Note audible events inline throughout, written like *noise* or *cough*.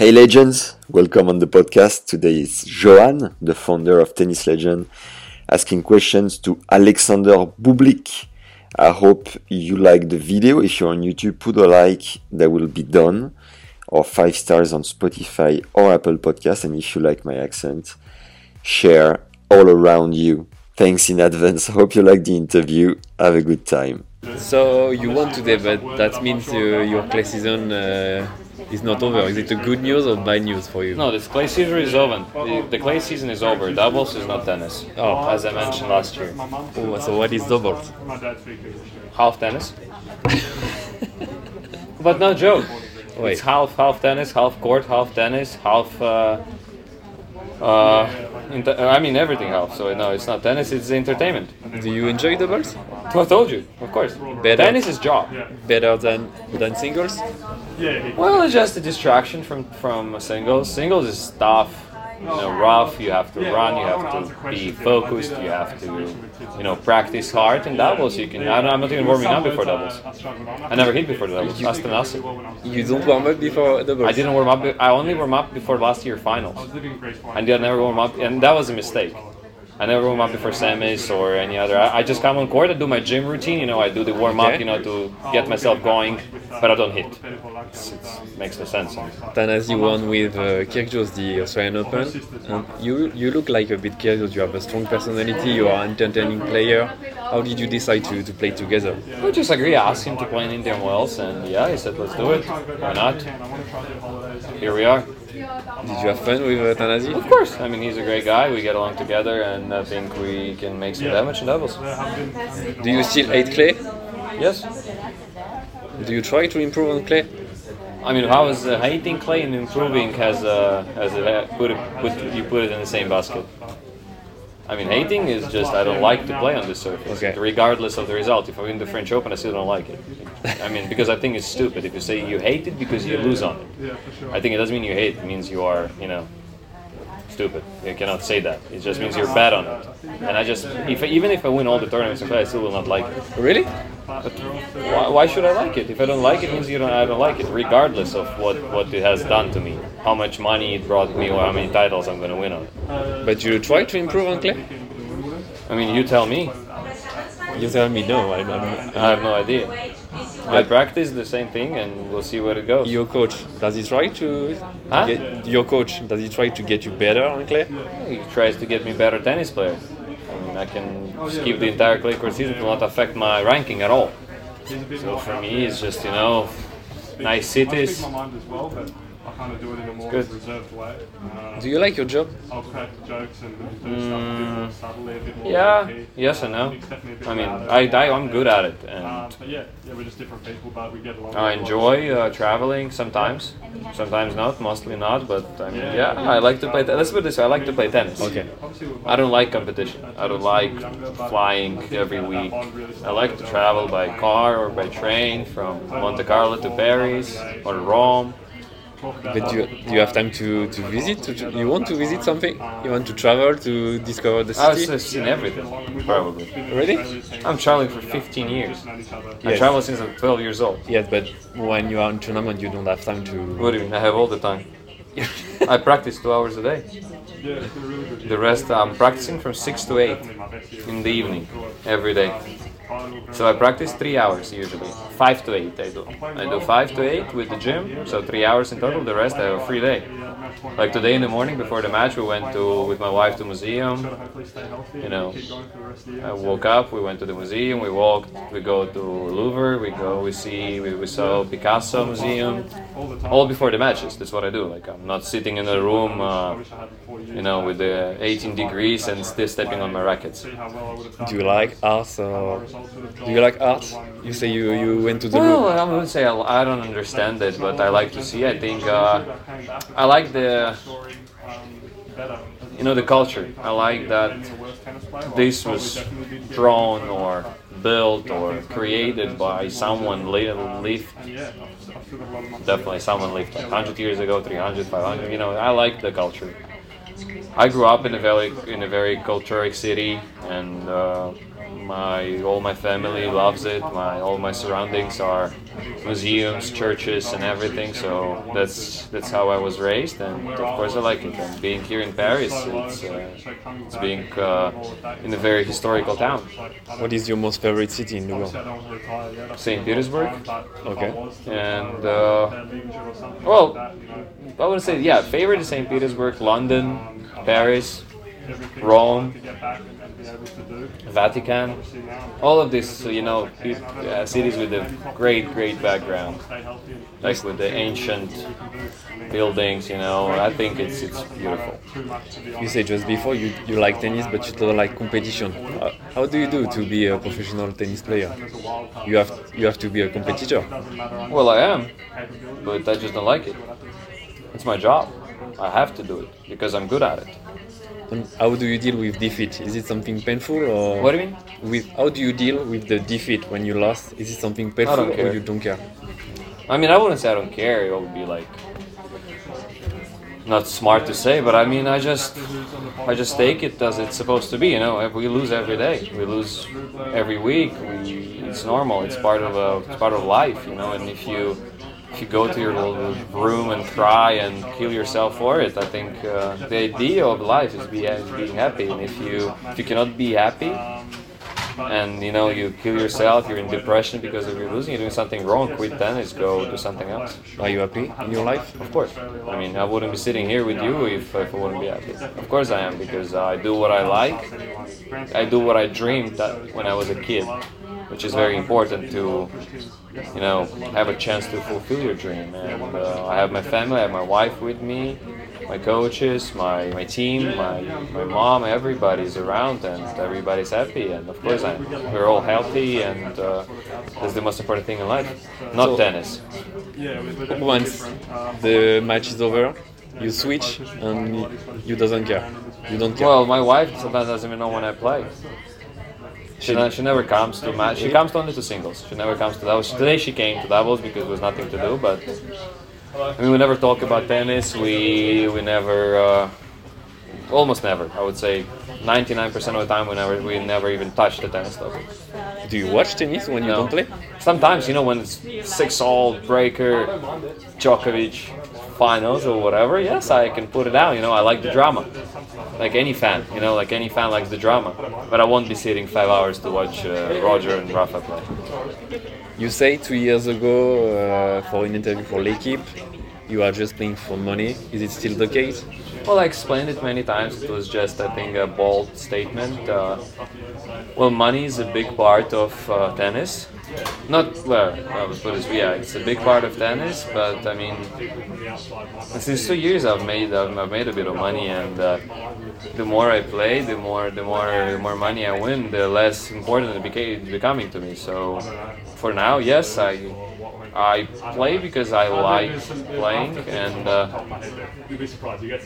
Hey legends, welcome on the podcast. Today is Johan, the founder of Tennis Legend, asking questions to Alexander Bublik. I hope you like the video. If you're on YouTube, put a like, that will be done. Or five stars on Spotify or Apple Podcast. And if you like my accent, share all around you. Thanks in advance. *laughs* Hope you like the interview. Have a good time. So you won today, but that means uh, your clay season uh, is not over. Is it a good news or bad news for you? No, the clay season is over. The, the clay season is over. Doubles is not tennis. Oh. as I mentioned last year. Oh, so what is doubles? Half tennis. but no joke. Wait. It's half half tennis, half court, half tennis, half. Uh, uh, ent- I mean everything half. So no, it's not tennis. It's entertainment. Do you enjoy doubles? I told you, of course. Better. Tennis is job. Better than than singles? Well, it's just a distraction from from singles. Singles is tough, you know, rough. You have to run. You have to be focused. You have to, you know, practice hard. And doubles, you can. I don't- I'm not even warming up before doubles. I never hit before doubles. Hasta nothing. You don't warm up before doubles? I didn't warm up. I only warm up before last year finals. And I did never warm up, and that was a mistake. I never warm up before semis or any other. I, I just come on court. I do my gym routine. You know, I do the warm up. Okay. You know, to get myself going, but I don't hit. It's, it's, makes no sense. Thanasi won with uh, Kyrgios the Australian Open. And you you look like a bit Kyrgios. You have a strong personality. You are an entertaining player. How did you decide to, to play together? We just agree. I asked him to play in Indian Wells, and yeah, he said, "Let's do it. Why not?" Here we are. Did you have fun with uh, Thanasi? Of course. I mean, he's a great guy. We get along together, and I think we can make some damage in doubles. Do you still hate clay? Yes. Do you try to improve on clay? I mean, how is uh, hating clay and improving has uh, has it put it put you put it in the same basket? I mean, hating is just I don't like to play on this surface, Okay. regardless of the result. If I win the French Open, I still don't like it. I mean, because I think it's stupid if you say you hate it because you lose on it. I think it doesn't mean you hate; it means you are, you know, stupid. You cannot say that. It just means you're bad on it. And I just, if even if I win all the tournaments, I I still will not like it. Really? But why, why should I like it? If I don't like it, it means you don't. I don't like it, regardless of what what it has done to me, how much money it brought me, or how many titles I'm going to win on. it. But you try to improve on clay? I mean, you tell me. You tell me no. I'm, I'm, I have no idea. I practice the same thing, and we'll see where it goes. Your coach, does he try to Huh? get your coach? Does he try to get you better on clay? He tries to get me better tennis player. I mean, I can skip the entire clay court season will not affect my ranking at all. So for me, it's just you know, nice cities. It's good. Do it in a more reserved way. Do you like your job? I'll crack jokes and do mm, Yeah, yes and no. I mean, I, I I'm good at it, and yeah, yeah, we're just different people, but we get along. I enjoy uh, traveling sometimes, sometimes not, mostly not. But I mean, yeah, I like to play. Te- let's put this way: I like to play tennis. Okay. I don't like competition. I don't like flying every week. I like to travel by car or by train from Monte Carlo to Paris or Rome. But do you, do you have time to, to visit? To, you want to visit something? You want to travel to discover the city? I've city? seen everything, probably. Really? I'm traveling for 15 years. I Yes. travel since I'm 12 years old. Yes, but when you are in tournament, you don't have time to. What do you mean? I have all the time. I practice two hours a day. The rest I'm practicing from six to eight in the evening every day. So I practice three hours usually, five to eight. I do. I do five to eight with the gym, so three hours in total. The rest I have a free day. Like today in the morning before the match, we went to with my wife to museum. You know, I woke up, we went to the museum, we walked, we go to Louvre, we go, we see, we, we saw Picasso museum, all before the matches. That's what I do. Like I'm not sitting in a room, uh, you know, with the 18 degrees and still stepping on my rackets. Do you like art or do you like art? You say you, you went to the Well, Louvre. I wouldn't say I, I don't understand it, but I like to see. I think uh, I like the, you know, the culture. I like that this was drawn or built or created by someone li- lived definitely someone lived like 100 years ago 300 500 you know i like the culture. I grew up in a very in a very culturic city and uh, my all my family loves it my all my surroundings are museums churches and everything so that's that's how i was raised and of course i like it and being here in paris it's, uh, it's being uh, in a very historical town What is your most favorite city in the world? st petersburg Okay. and uh, well, I would say yeah. Favorite is Saint Petersburg, London, Paris, Rome, Vatican. All of these, you know, uh, cities with a great, great background, like with the ancient buildings. You know, I think it's it's beautiful. You say just before you, you like tennis, but you don't like competition. Uh, how do you do to be a professional tennis player? You have you have to be a competitor. Well, I am, but I just don't like it. It's my job. I have to do it because I'm good at it. And how do you deal with defeat? Is it something painful or What do you mean? With how do you deal with the defeat when you lost? Is it something painful or you don't care? I mean, I wouldn't say I don't care. It would be like not smart to say, but I mean, I just, I just take it as it's supposed to be. You know, if we lose every day. We lose every week. We, it's normal. It's part of a, it's part of life. You know, and if you, you go to your little room and cry and kill yourself for it, I think uh, the idea of life is, be, is being happy. And if you, if you cannot be happy, and you know you kill yourself, you're in depression because if you're losing, you're doing something wrong. Quit tennis, go do something else. Are you happy in your life? Of course. I mean, I wouldn't be sitting here with you if, if I wouldn't be happy. Of course I am because I do what I like. I do what I dreamed that when I was a kid, which is very important to, you know, have a chance to fulfill your dream. And uh, I have my family, I have my wife with me, my coaches, my, my team, my, my mom, everybody's around and everybody's happy. And of course, I'm, we're all healthy and uh, that's the most important thing in life. Not So- tennis. Once the match is over, you switch and you doesn't care. You don't care. Well, my wife sometimes doesn't even know when I play. She, ne- she never comes to match. She comes only to singles. She never comes to doubles. Today she came to doubles because there was nothing to do. But I mean, we never talk about tennis. We we never, uh, almost never. I would say, 99% of the time we never we never even touch the tennis topic. do you watch tennis when you No. don't play? Sometimes you know when it's six all breaker, Djokovic finals or whatever. Yes, I can put it down. You know, I like the drama, like any fan. You know, like any fan likes the drama. But I won't be sitting five hours to watch uh, Roger and Rafa play. You say two years ago uh, for an interview for L'Equipe, you are just playing for money. Is it still the case? Well, I explained it many times. It was just, I think, a bold statement. Uh, well, money is a big part of uh, tennis. Not well, I would put it yeah, it's a big part of tennis. But I mean, since two years, I've made I've made a bit of money, and uh, the more I play, the more the more the more money I win, the less important it became becoming to me. So, for now, yes, I I play because I like playing, and uh,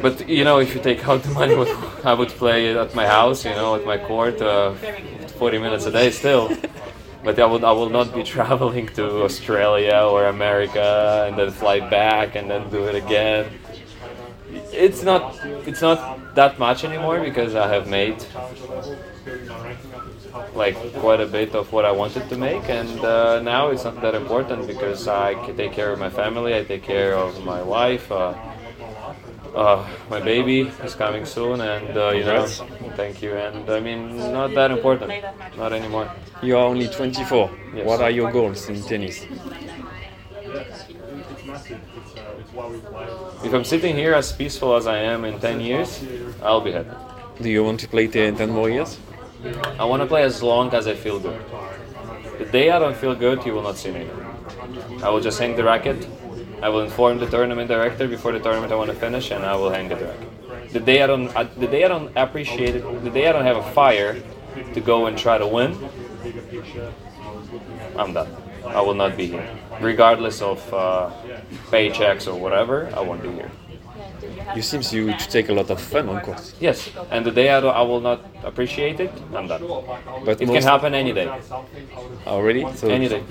but you know, if you take out the money, *laughs* I would play at my house, you know, at my court, uh, 40 minutes a day still. But I would I will not be *laughs* traveling to Australia or America and then fly back and then do it again. It's not it's not that much anymore because I have made like quite a bit of what I wanted to make, and uh, now it's not that important because I take care of my family, I take care of my wife. Uh, uh, my baby is coming soon, and uh, you know, thank you. And I mean, not that important, not anymore. You are only 24. Yes. What are your goals in tennis? If I'm sitting here as peaceful as I am in 10 years, I'll be happy. Do you want to play 10, 10 more years? I want to play as long as I feel good. The day I don't feel good, you will not see me. I will just hang the racket I will inform the tournament director before the tournament I want to finish, and I will hang the racket. The day I don't, uh, the day I don't appreciate it, the day I don't have a fire to go and try to win, I'm done. I will not be here, regardless of uh, paychecks or whatever. I won't be here. You seems you to take a lot of fun on course. Yes, and the day I, I will not appreciate it, I'm done. But It can happen any day. already. So Any day.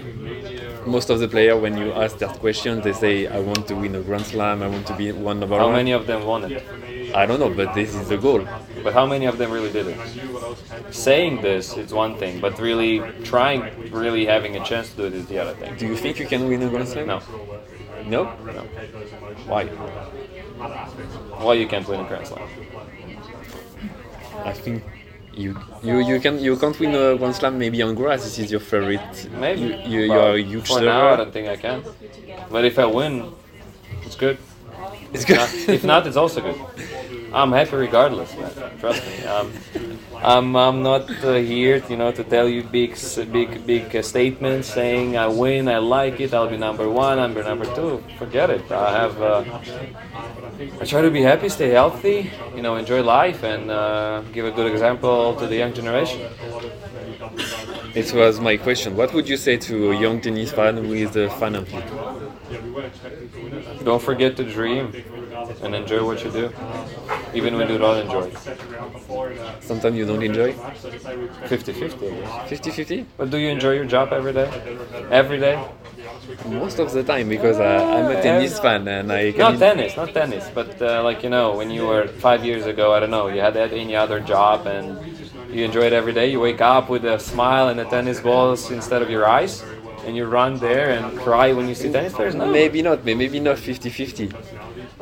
Most of the player, when you ask that question, they say, "I want to win a Grand Slam. I want to be one of number How one." many of them won it? I don't know, but this is the goal. But how many of them really did it? Saying this is one thing, but really trying, really having a chance to do it is the other thing. Do you think you can win a Grand Slam? No. No. No. Why? Why you can't win a Grand Slam? I think you you you can you can't win a Grand Slam maybe on grass. This is your favorite. Maybe. you, you, you are a huge For now, I don't think I can. But if I win, it's good. It's If good. not, if not, it's also good. I'm happy regardless, man. Trust me. I'm, I'm, I'm not uh, here, you know, to tell you big, big, big uh, statements saying I win, I like it, I'll be number one, I'm number two. Forget it. I have. Uh, I try to be happy, stay healthy, you know, enjoy life, and uh, give a good example to the young generation. It was my question. What would you say to a young tennis fan with a fan ampli? Don't forget to dream and enjoy what you do, even when you don't enjoy. Sometimes you don't enjoy. 50 50, 50-50? But do you enjoy your job every day? Every day? Most of the time because uh, I'm a tennis fan and I can. Not tennis, not tennis, but uh, like you know, when you were five years ago, I don't know, you had any other job and you enjoy it every day. You wake up with a smile and a tennis balls instead of your eyes, and you run there and cry when you see tennis players. No, Maybe not, maybe not 50-50.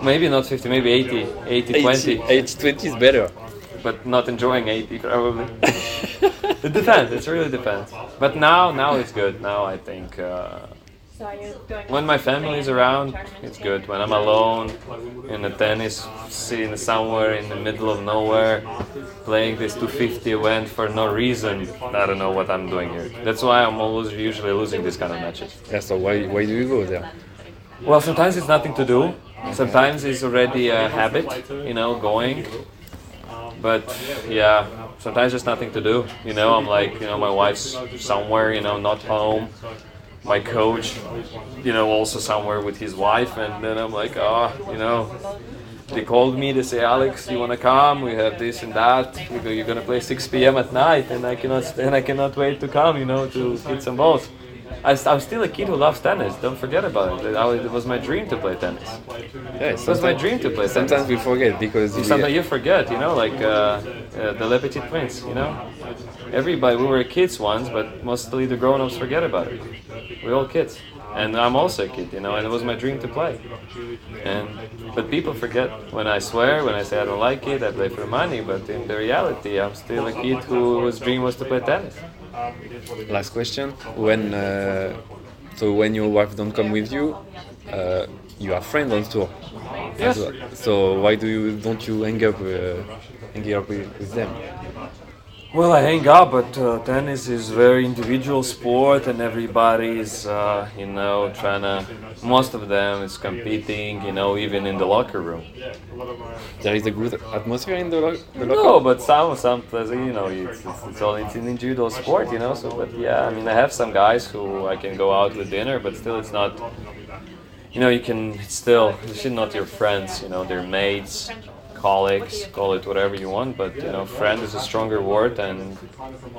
maybe not 50, maybe 80, 80, 20, 80-20 is better. but not enjoying 80 probably. *laughs* it depends. It really depends. But now, now it's good. Now I think. Uh, when my family is around, it's good. When I'm alone in a tennis scene somewhere in the middle of nowhere, playing this 250 event for no reason, I don't know what I'm doing here. That's why I'm always usually losing these kind of matches. Yeah, so why, why do you go there? Well, sometimes it's nothing to do. Sometimes it's already a habit, you know, going. But yeah, sometimes there's nothing to do. You know, I'm like, you know, my wife's somewhere, you know, not home. My coach, you know, also somewhere with his wife, and then I'm like, oh, you know, they called me. They say, Alex, you wanna come? We have this and that. You're gonna play 6 p.m. at night, and I cannot, and I cannot wait to come, you know, to hit some balls. I, am still a kid who loves tennis. Don't forget about it. I- It was my dream to play tennis. Yeah, It was my dream to play tennis. sometimes we forget because Sometimes you forget, you know, like uh, uh, the Le Petit Prince, you know. Everybody, we were kids once, but mostly the grown-ups forget about it. We're all kids, and I'm also a kid, you know. And it was my dream to play. And but people forget when I swear, when I say I don't like it, I play for money. But in the reality, I'm still a kid whose dream was to play tennis. Last question. When uh, so when your wife don't come with you, uh, you are friends on tour. Yes. well. So why do you don't you hang up uh, hang up with, with them? Well, I hang out, but uh, tennis is very individual sport, and everybody is, uh, you know, trying to. Most of them is competing, you know, even in the locker room. There is a good atmosphere in the, lo- the locker. No, but some, some, you know, it's, it's, it's all it's an individual sport, you know. So, but yeah, I mean, I have some guys who I can go out with dinner, but still, it's not. You know, you can still. It's not your friends, you know, they're mates, colleagues, call it whatever you want. But you know, friend is a stronger word, and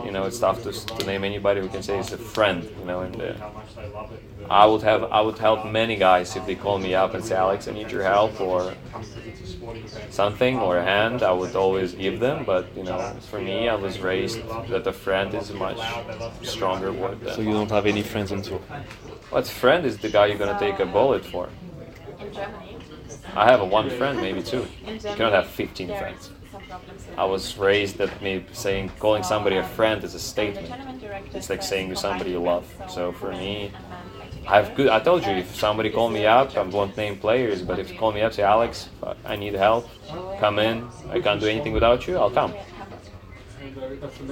you know, it's tough to, to name anybody who can say is a friend. You know, and uh, I would have I would help many guys if they call me up and say, Alex, I need your help or something or a hand. I would always give them. But you know, for me, I was raised that a friend is a much stronger word. Than, So you don't have any friends on tour. what friend is the guy you're gonna take a bullet for? I have a one friend, maybe two. You cannot have 15 friends. I was raised that me saying calling somebody a friend is a statement. It's like saying to somebody you love. So for me, I have good. I told you if somebody call me up, I won't name players, but if you call me up, say Alex, I need help, come in. I can't do anything without you. I'll come.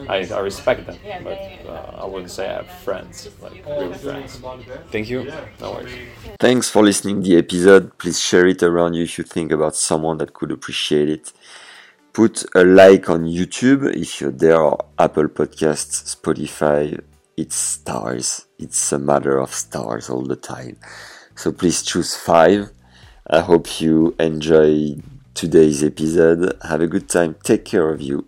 I, I respect them, but uh, I wouldn't say I have friends, like real friends. Thank you. No worries. Thanks for listening the episode. Please share it around you if you think about someone that could appreciate it. Put a like on YouTube if you're there or Apple Podcasts, Spotify. It's stars. It's a matter of stars all the time. So please choose five. I hope you enjoy today's episode. Have a good time. Take care of you.